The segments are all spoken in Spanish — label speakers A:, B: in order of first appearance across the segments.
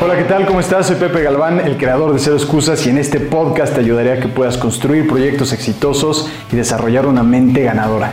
A: Hola, ¿qué tal? ¿Cómo estás? Soy Pepe Galván, el creador de Cero Excusas y en este podcast te ayudaré a que puedas construir proyectos exitosos y desarrollar una mente ganadora.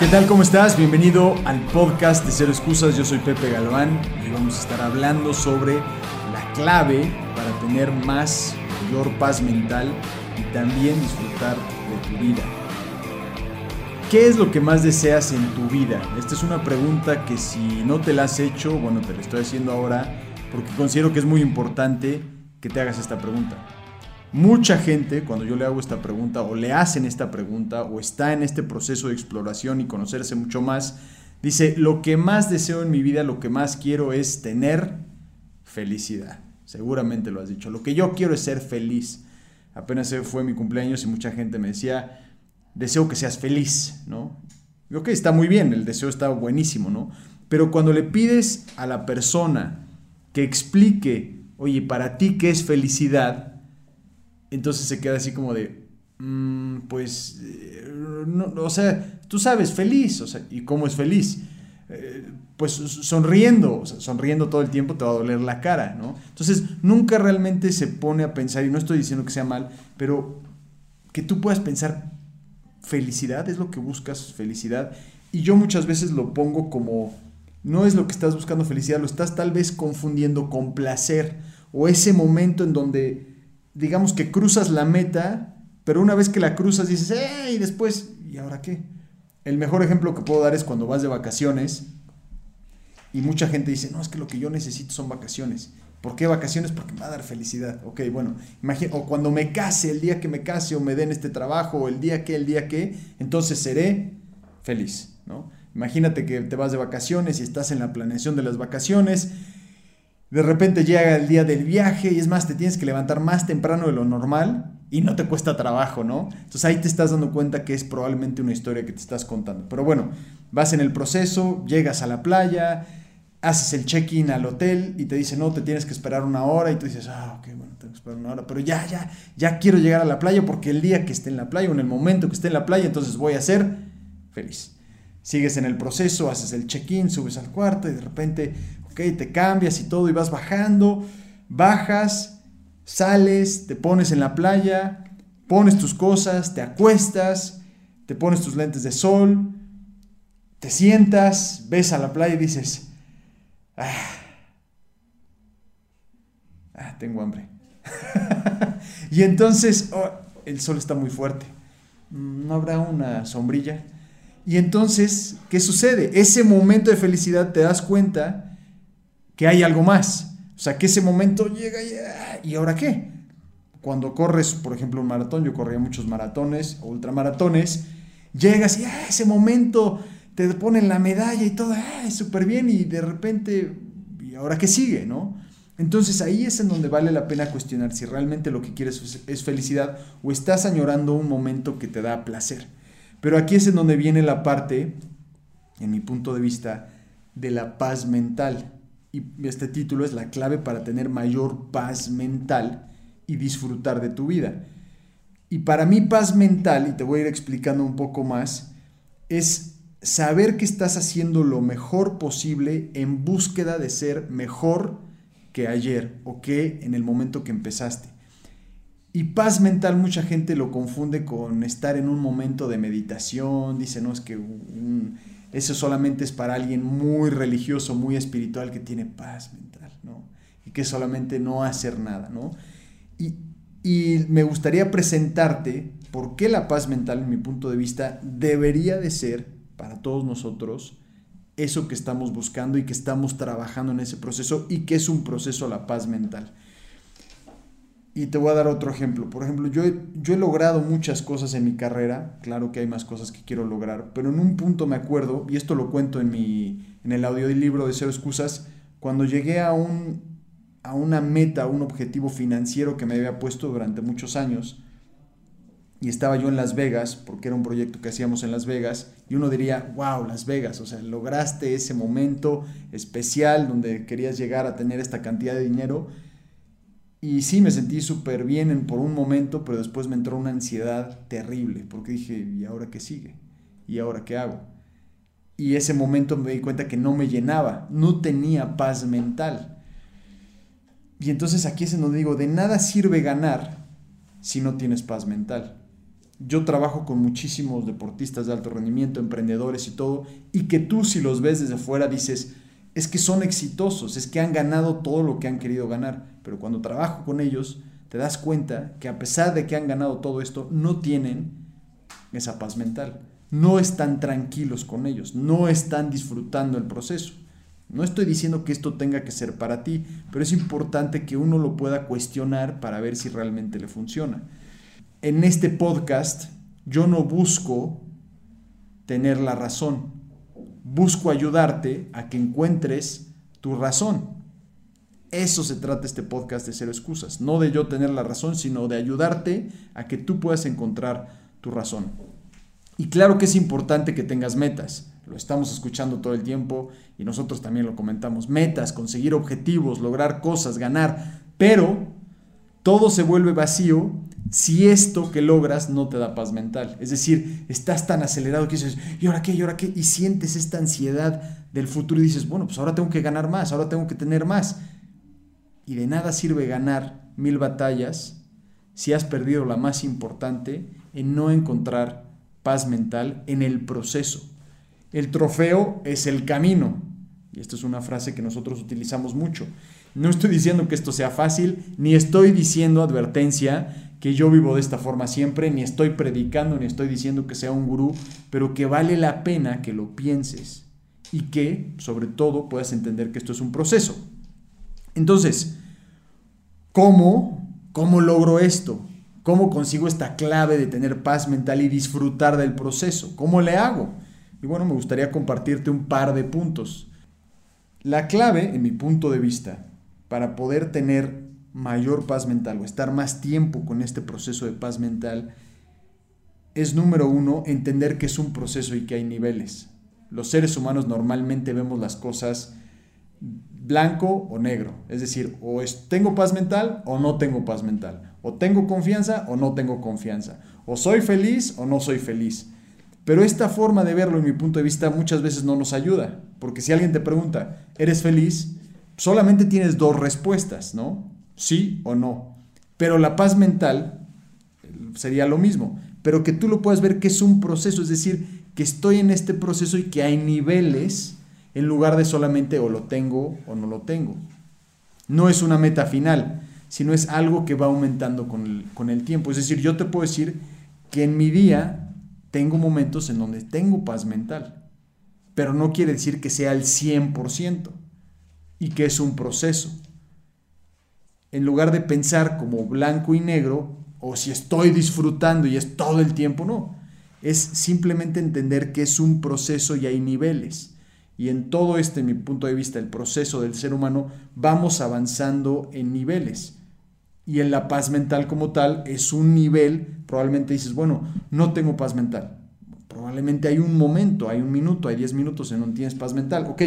A: ¿Qué tal? ¿Cómo estás? Bienvenido al podcast de Cero Excusas. Yo soy Pepe Galván y vamos a estar hablando sobre la clave para tener más, mayor paz mental y también disfrutar de tu vida. ¿Qué es lo que más deseas en tu vida? Esta es una pregunta que si no te la has hecho, bueno, te la estoy haciendo ahora porque considero que es muy importante que te hagas esta pregunta. Mucha gente, cuando yo le hago esta pregunta, o le hacen esta pregunta, o está en este proceso de exploración y conocerse mucho más, dice, lo que más deseo en mi vida, lo que más quiero es tener felicidad. Seguramente lo has dicho. Lo que yo quiero es ser feliz. Apenas fue mi cumpleaños y mucha gente me decía, deseo que seas feliz, ¿no? Y ok, está muy bien, el deseo está buenísimo, ¿no? Pero cuando le pides a la persona que explique, oye, para ti qué es felicidad, entonces se queda así como de, mm, pues, eh, no, o sea, tú sabes, feliz, o sea, ¿y cómo es feliz? Pues sonriendo, sonriendo todo el tiempo te va a doler la cara, ¿no? Entonces, nunca realmente se pone a pensar, y no estoy diciendo que sea mal, pero que tú puedas pensar, felicidad es lo que buscas, felicidad, y yo muchas veces lo pongo como, no es lo que estás buscando felicidad, lo estás tal vez confundiendo con placer, o ese momento en donde digamos que cruzas la meta, pero una vez que la cruzas dices, ¡eh! Y después, ¿y ahora qué? El mejor ejemplo que puedo dar es cuando vas de vacaciones y mucha gente dice, no, es que lo que yo necesito son vacaciones. ¿Por qué vacaciones? Porque me va a dar felicidad. Ok, bueno, imagina, o cuando me case, el día que me case o me den este trabajo, o el día que, el día que, entonces seré feliz, ¿no? Imagínate que te vas de vacaciones y estás en la planeación de las vacaciones de repente llega el día del viaje y es más, te tienes que levantar más temprano de lo normal y no te cuesta trabajo, ¿no? Entonces ahí te estás dando cuenta que es probablemente una historia que te estás contando. Pero bueno, vas en el proceso, llegas a la playa, haces el check-in al hotel y te dice, no, te tienes que esperar una hora y tú dices, ah, ok, bueno, tengo que esperar una hora, pero ya, ya, ya quiero llegar a la playa porque el día que esté en la playa o en el momento que esté en la playa, entonces voy a ser feliz. Sigues en el proceso, haces el check-in, subes al cuarto y de repente te cambias y todo y vas bajando, bajas, sales, te pones en la playa, pones tus cosas, te acuestas, te pones tus lentes de sol, te sientas, ves a la playa y dices, ah, ah tengo hambre. y entonces oh, el sol está muy fuerte, no habrá una sombrilla. Y entonces, ¿qué sucede? Ese momento de felicidad te das cuenta que hay algo más. O sea, que ese momento llega y, ah, ¿y ahora qué? Cuando corres, por ejemplo, un maratón, yo corría muchos maratones ultramaratones, llegas y ah, ese momento te ponen la medalla y todo, ah, súper bien, y de repente, ¿y ahora qué sigue? ¿no? Entonces ahí es en donde vale la pena cuestionar si realmente lo que quieres es felicidad o estás añorando un momento que te da placer. Pero aquí es en donde viene la parte, en mi punto de vista, de la paz mental y este título es la clave para tener mayor paz mental y disfrutar de tu vida. Y para mí paz mental, y te voy a ir explicando un poco más, es saber que estás haciendo lo mejor posible en búsqueda de ser mejor que ayer o que en el momento que empezaste. Y paz mental mucha gente lo confunde con estar en un momento de meditación, dice, no, es que un, eso solamente es para alguien muy religioso, muy espiritual, que tiene paz mental, ¿no? Y que solamente no hacer nada, ¿no? Y, y me gustaría presentarte por qué la paz mental, en mi punto de vista, debería de ser para todos nosotros eso que estamos buscando y que estamos trabajando en ese proceso y que es un proceso a la paz mental. Y te voy a dar otro ejemplo. Por ejemplo, yo he, yo he logrado muchas cosas en mi carrera. Claro que hay más cosas que quiero lograr. Pero en un punto me acuerdo, y esto lo cuento en, mi, en el audio del libro de Cero Excusas, cuando llegué a, un, a una meta, un objetivo financiero que me había puesto durante muchos años. Y estaba yo en Las Vegas, porque era un proyecto que hacíamos en Las Vegas. Y uno diría, wow, Las Vegas, o sea, lograste ese momento especial donde querías llegar a tener esta cantidad de dinero Y sí, me sentí súper bien por un momento, pero después me entró una ansiedad terrible, porque dije, ¿y ahora qué sigue? ¿Y ahora qué hago? Y ese momento me di cuenta que no me llenaba, no tenía paz mental. Y entonces aquí es en donde digo, de nada sirve ganar si no tienes paz mental. Yo trabajo con muchísimos deportistas de alto rendimiento, emprendedores y todo, y que tú si los ves desde fuera dices, es que son exitosos, es que han ganado todo lo que han querido ganar, pero cuando trabajo con ellos te das cuenta que a pesar de que han ganado todo esto, no tienen esa paz mental, no están tranquilos con ellos, no están disfrutando el proceso. No estoy diciendo que esto tenga que ser para ti, pero es importante que uno lo pueda cuestionar para ver si realmente le funciona. En este podcast yo no busco tener la razón, busco ayudarte a que encuentres tu razón. Eso se trata este podcast de Cero Excusas, no de yo tener la razón, sino de ayudarte a que tú puedas encontrar tu razón. Y claro que es importante que tengas metas lo estamos escuchando todo el tiempo y nosotros también lo comentamos. Metas, conseguir objetivos, lograr cosas, ganar, pero todo se vuelve vacío si esto que logras no te da paz mental. Es decir, estás tan acelerado que dices, ¿y ahora qué? ¿Y ahora qué? Y sientes esta ansiedad del futuro y dices, bueno, pues ahora tengo que ganar más, ahora tengo que tener más. Y de nada sirve ganar mil batallas si has perdido la más importante en no encontrar paz mental en el proceso. El trofeo es el camino. Y esto es una frase que nosotros utilizamos mucho. No estoy diciendo que esto sea fácil, ni estoy diciendo advertencia que yo vivo de esta forma siempre, ni estoy predicando, ni estoy diciendo que sea un gurú, pero que vale la pena que lo pienses y que, sobre todo, puedas entender que esto es un proceso. Entonces, ¿cómo, cómo logro esto? ¿Cómo consigo esta clave de tener paz mental y disfrutar del proceso? ¿Cómo le hago? Y bueno, me gustaría compartirte un par de puntos. La clave, en mi punto de vista, para poder tener mayor paz mental o estar más tiempo con este proceso de paz mental, es número uno, entender que es un proceso y que hay niveles. Los seres humanos normalmente vemos las cosas blanco o negro. Es decir, o tengo paz mental o no tengo paz mental. O tengo confianza o no tengo confianza. O soy feliz o no soy feliz. Pero esta forma de verlo, en mi punto de vista, muchas veces no nos ayuda. Porque si alguien te pregunta, ¿eres feliz? Solamente tienes dos respuestas, ¿no? Sí o no. Pero la paz mental sería lo mismo. Pero que tú lo puedas ver que es un proceso, es decir, que estoy en este proceso y que hay niveles en lugar de solamente o lo tengo o no lo tengo. No es una meta final, sino es algo que va aumentando con el, con el tiempo. Es decir, yo te puedo decir que en mi día tengo momentos en donde tengo paz mental, pero no quiere decir que sea el 100% y que es un proceso. En lugar de pensar como blanco y negro, o si estoy disfrutando y es todo el tiempo, no. Es simplemente entender que es un proceso y hay niveles. Y en todo este, mi punto de vista, el proceso del ser humano, vamos avanzando en niveles y en la paz mental como tal es un nivel, probablemente dices, bueno, no tengo paz mental. Probablemente hay un momento, hay un minuto, hay 10 minutos en donde tienes paz mental. Ok,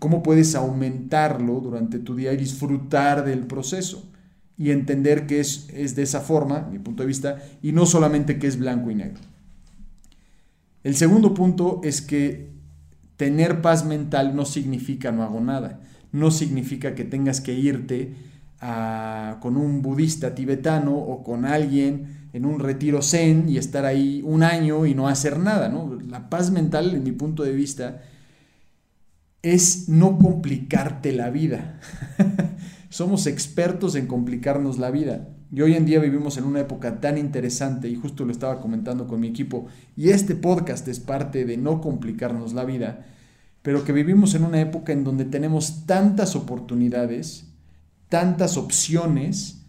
A: ¿cómo puedes aumentarlo durante tu día y disfrutar del proceso? Y entender que es, es de esa forma, mi punto de vista, y no solamente que es blanco y negro. El segundo punto es que tener paz mental no significa no hago nada. No significa que tengas que irte con un budista tibetano o con alguien en un retiro zen y estar ahí un año y no hacer nada. La paz mental, en mi punto de vista, es no complicarte la vida. Somos expertos en complicarnos la vida. Y hoy en día vivimos en una época tan interesante y justo lo estaba comentando con mi equipo y este podcast es parte de no complicarnos la vida, pero que vivimos en una época en donde tenemos tantas oportunidades tantas opciones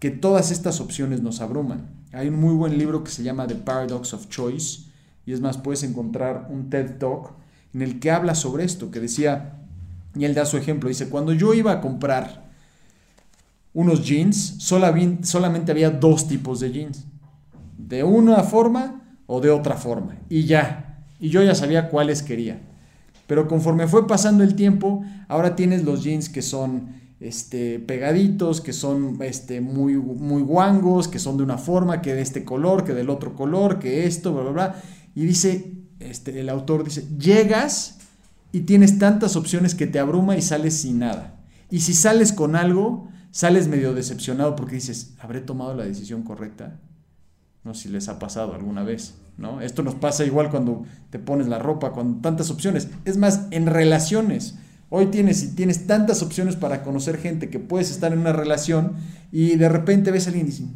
A: que todas estas opciones nos abruman. Hay un muy buen libro que se llama The Paradox of Choice y es más, puedes encontrar un TED Talk en el que habla sobre esto, que decía, y él da su ejemplo, dice, cuando yo iba a comprar unos jeans, solamente había dos tipos de jeans, de una forma o de otra forma, y ya, y yo ya sabía cuáles quería. Pero conforme fue pasando el tiempo, ahora tienes los jeans que son este, pegaditos, que son este, muy, muy guangos, que son de una forma, que de este color, que del otro color, que esto, bla, bla, bla. Y dice, este, el autor dice, llegas y tienes tantas opciones que te abruma y sales sin nada. Y si sales con algo, sales medio decepcionado porque dices, ¿habré tomado la decisión correcta? No sé si les ha pasado alguna vez, ¿no? Esto nos pasa igual cuando te pones la ropa, con tantas opciones. Es más, en relaciones. Hoy tienes y tienes tantas opciones para conocer gente que puedes estar en una relación y de repente ves a alguien y dices,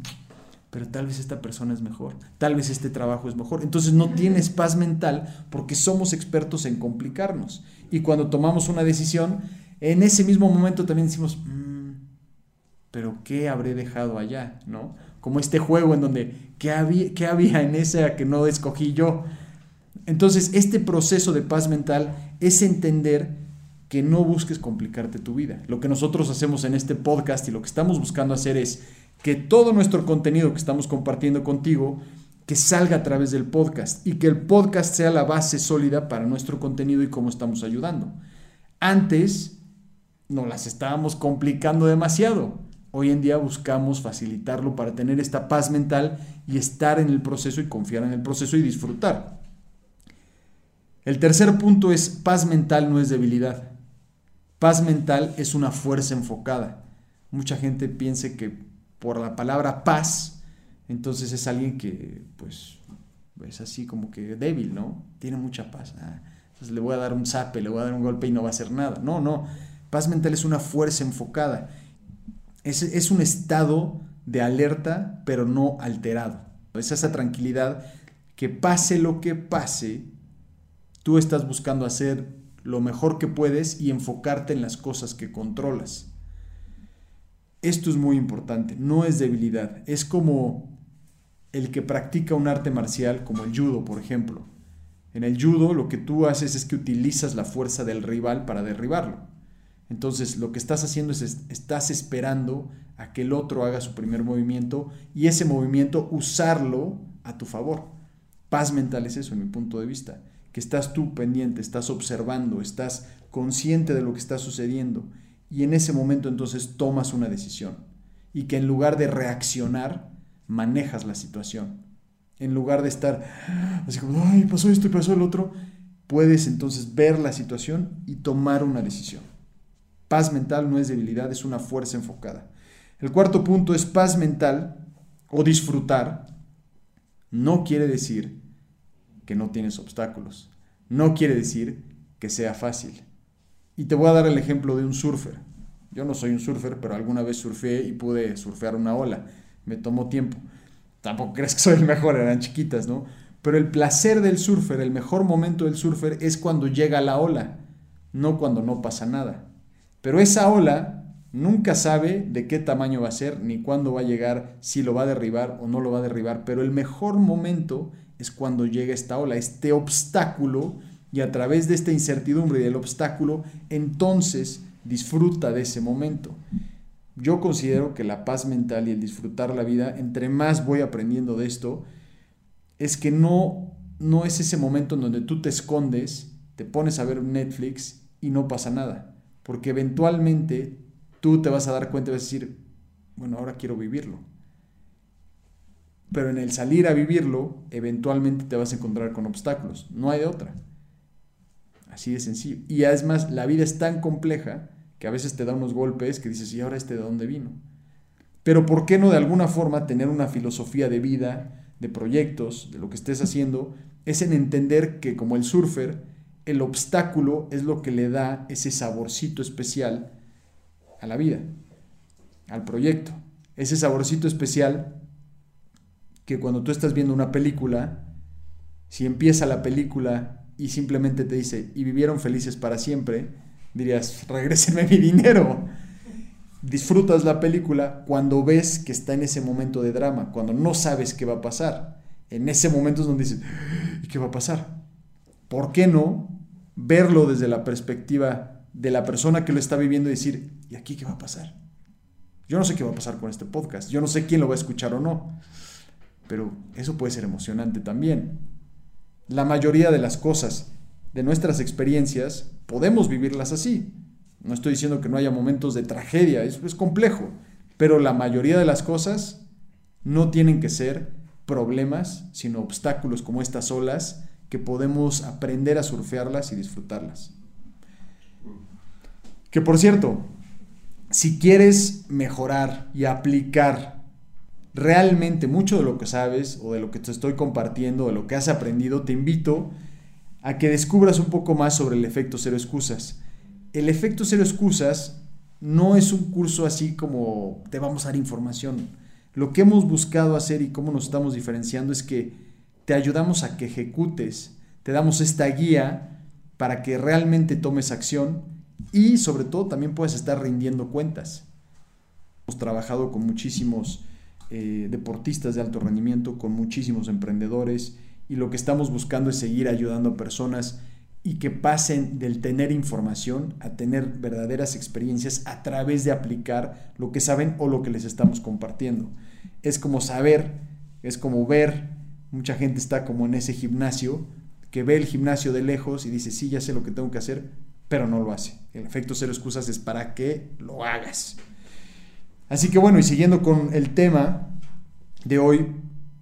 A: pero tal vez esta persona es mejor, tal vez este trabajo es mejor. Entonces no tienes paz mental porque somos expertos en complicarnos. Y cuando tomamos una decisión, en ese mismo momento también decimos, mm, pero ¿qué habré dejado allá? ¿No? Como este juego en donde, ¿qué había, ¿qué había en esa que no escogí yo? Entonces, este proceso de paz mental es entender que no busques complicarte tu vida. Lo que nosotros hacemos en este podcast y lo que estamos buscando hacer es que todo nuestro contenido que estamos compartiendo contigo, que salga a través del podcast y que el podcast sea la base sólida para nuestro contenido y cómo estamos ayudando. Antes nos las estábamos complicando demasiado. Hoy en día buscamos facilitarlo para tener esta paz mental y estar en el proceso y confiar en el proceso y disfrutar. El tercer punto es paz mental no es debilidad. Paz mental es una fuerza enfocada. Mucha gente piensa que por la palabra paz, entonces es alguien que pues es así como que débil, ¿no? Tiene mucha paz. Ah, entonces le voy a dar un zape, le voy a dar un golpe y no va a hacer nada. No, no. Paz mental es una fuerza enfocada. Es, es un estado de alerta, pero no alterado. Es esa tranquilidad que pase lo que pase, tú estás buscando hacer lo mejor que puedes y enfocarte en las cosas que controlas. Esto es muy importante, no es debilidad, es como el que practica un arte marcial como el judo, por ejemplo. En el judo lo que tú haces es que utilizas la fuerza del rival para derribarlo. Entonces lo que estás haciendo es estás esperando a que el otro haga su primer movimiento y ese movimiento usarlo a tu favor. Paz mental es eso, en mi punto de vista que estás tú pendiente, estás observando, estás consciente de lo que está sucediendo y en ese momento entonces tomas una decisión y que en lugar de reaccionar, manejas la situación. En lugar de estar así como, ay, pasó esto y pasó el otro, puedes entonces ver la situación y tomar una decisión. Paz mental no es debilidad, es una fuerza enfocada. El cuarto punto es paz mental o disfrutar. No quiere decir que no tienes obstáculos. No quiere decir que sea fácil. Y te voy a dar el ejemplo de un surfer. Yo no soy un surfer, pero alguna vez surfé y pude surfear una ola. Me tomó tiempo. Tampoco crees que soy el mejor, eran chiquitas, ¿no? Pero el placer del surfer, el mejor momento del surfer es cuando llega la ola, no cuando no pasa nada. Pero esa ola nunca sabe de qué tamaño va a ser, ni cuándo va a llegar, si lo va a derribar o no lo va a derribar. Pero el mejor momento es cuando llega esta ola, este obstáculo, y a través de esta incertidumbre y del obstáculo, entonces disfruta de ese momento. Yo considero que la paz mental y el disfrutar la vida, entre más voy aprendiendo de esto, es que no, no es ese momento en donde tú te escondes, te pones a ver Netflix y no pasa nada. Porque eventualmente tú te vas a dar cuenta y vas a decir, bueno, ahora quiero vivirlo pero en el salir a vivirlo, eventualmente te vas a encontrar con obstáculos. No hay de otra. Así de sencillo. Y además, la vida es tan compleja que a veces te da unos golpes que dices, ¿y ahora este de dónde vino? Pero ¿por qué no de alguna forma tener una filosofía de vida, de proyectos, de lo que estés haciendo? Es en entender que como el surfer, el obstáculo es lo que le da ese saborcito especial a la vida, al proyecto. Ese saborcito especial que cuando tú estás viendo una película, si empieza la película y simplemente te dice, y vivieron felices para siempre, dirías, regrésenme mi dinero. Disfrutas la película cuando ves que está en ese momento de drama, cuando no sabes qué va a pasar. En ese momento es donde dices, ¿y qué va a pasar? ¿Por qué no verlo desde la perspectiva de la persona que lo está viviendo y decir, ¿y aquí qué va a pasar? Yo no sé qué va a pasar con este podcast, yo no sé quién lo va a escuchar o no pero eso puede ser emocionante también. La mayoría de las cosas, de nuestras experiencias, podemos vivirlas así. No estoy diciendo que no haya momentos de tragedia, es, es complejo, pero la mayoría de las cosas no tienen que ser problemas, sino obstáculos como estas olas que podemos aprender a surfearlas y disfrutarlas. Que por cierto, si quieres mejorar y aplicar realmente mucho de lo que sabes o de lo que te estoy compartiendo, de lo que has aprendido, te invito a que descubras un poco más sobre el efecto cero excusas. El efecto cero excusas no es un curso así como te vamos a dar información. Lo que hemos buscado hacer y cómo nos estamos diferenciando es que te ayudamos a que ejecutes, te damos esta guía para que realmente tomes acción y sobre todo también puedes estar rindiendo cuentas. Hemos trabajado con muchísimos eh, deportistas de alto rendimiento, con muchísimos emprendedores y lo que estamos buscando es seguir ayudando a personas y que pasen del tener información a tener verdaderas experiencias a través de aplicar lo que saben o lo que les estamos compartiendo. Es como saber, es como ver, mucha gente está como en ese gimnasio, que ve el gimnasio de lejos y dice, sí, ya sé lo que tengo que hacer, pero no lo hace. El efecto cero excusas es para que lo hagas. Así que bueno, y siguiendo con el tema de hoy,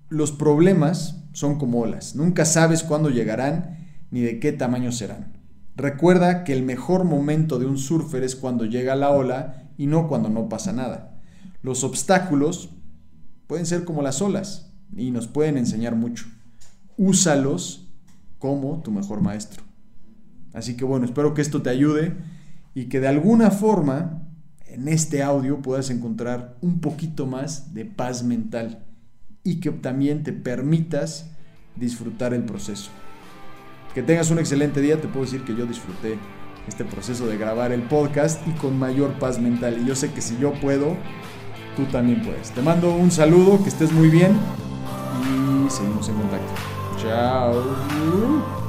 A: los problemas son como olas. Nunca sabes cuándo llegarán ni de qué tamaño serán. Recuerda que el mejor momento de un surfer es cuando llega la ola y no cuando no pasa nada. Los obstáculos pueden ser como las olas y nos pueden enseñar mucho. Úsalos como tu mejor maestro. Así que bueno, espero que esto te ayude y que de alguna forma en este audio puedas encontrar un poquito más de paz mental y que también te permitas disfrutar el proceso. Que tengas un excelente día. Te puedo decir que yo disfruté este proceso de grabar el podcast y con mayor paz mental. Y yo sé que si yo puedo, tú también puedes. Te mando un saludo, que estés muy bien y seguimos en contacto. Chao.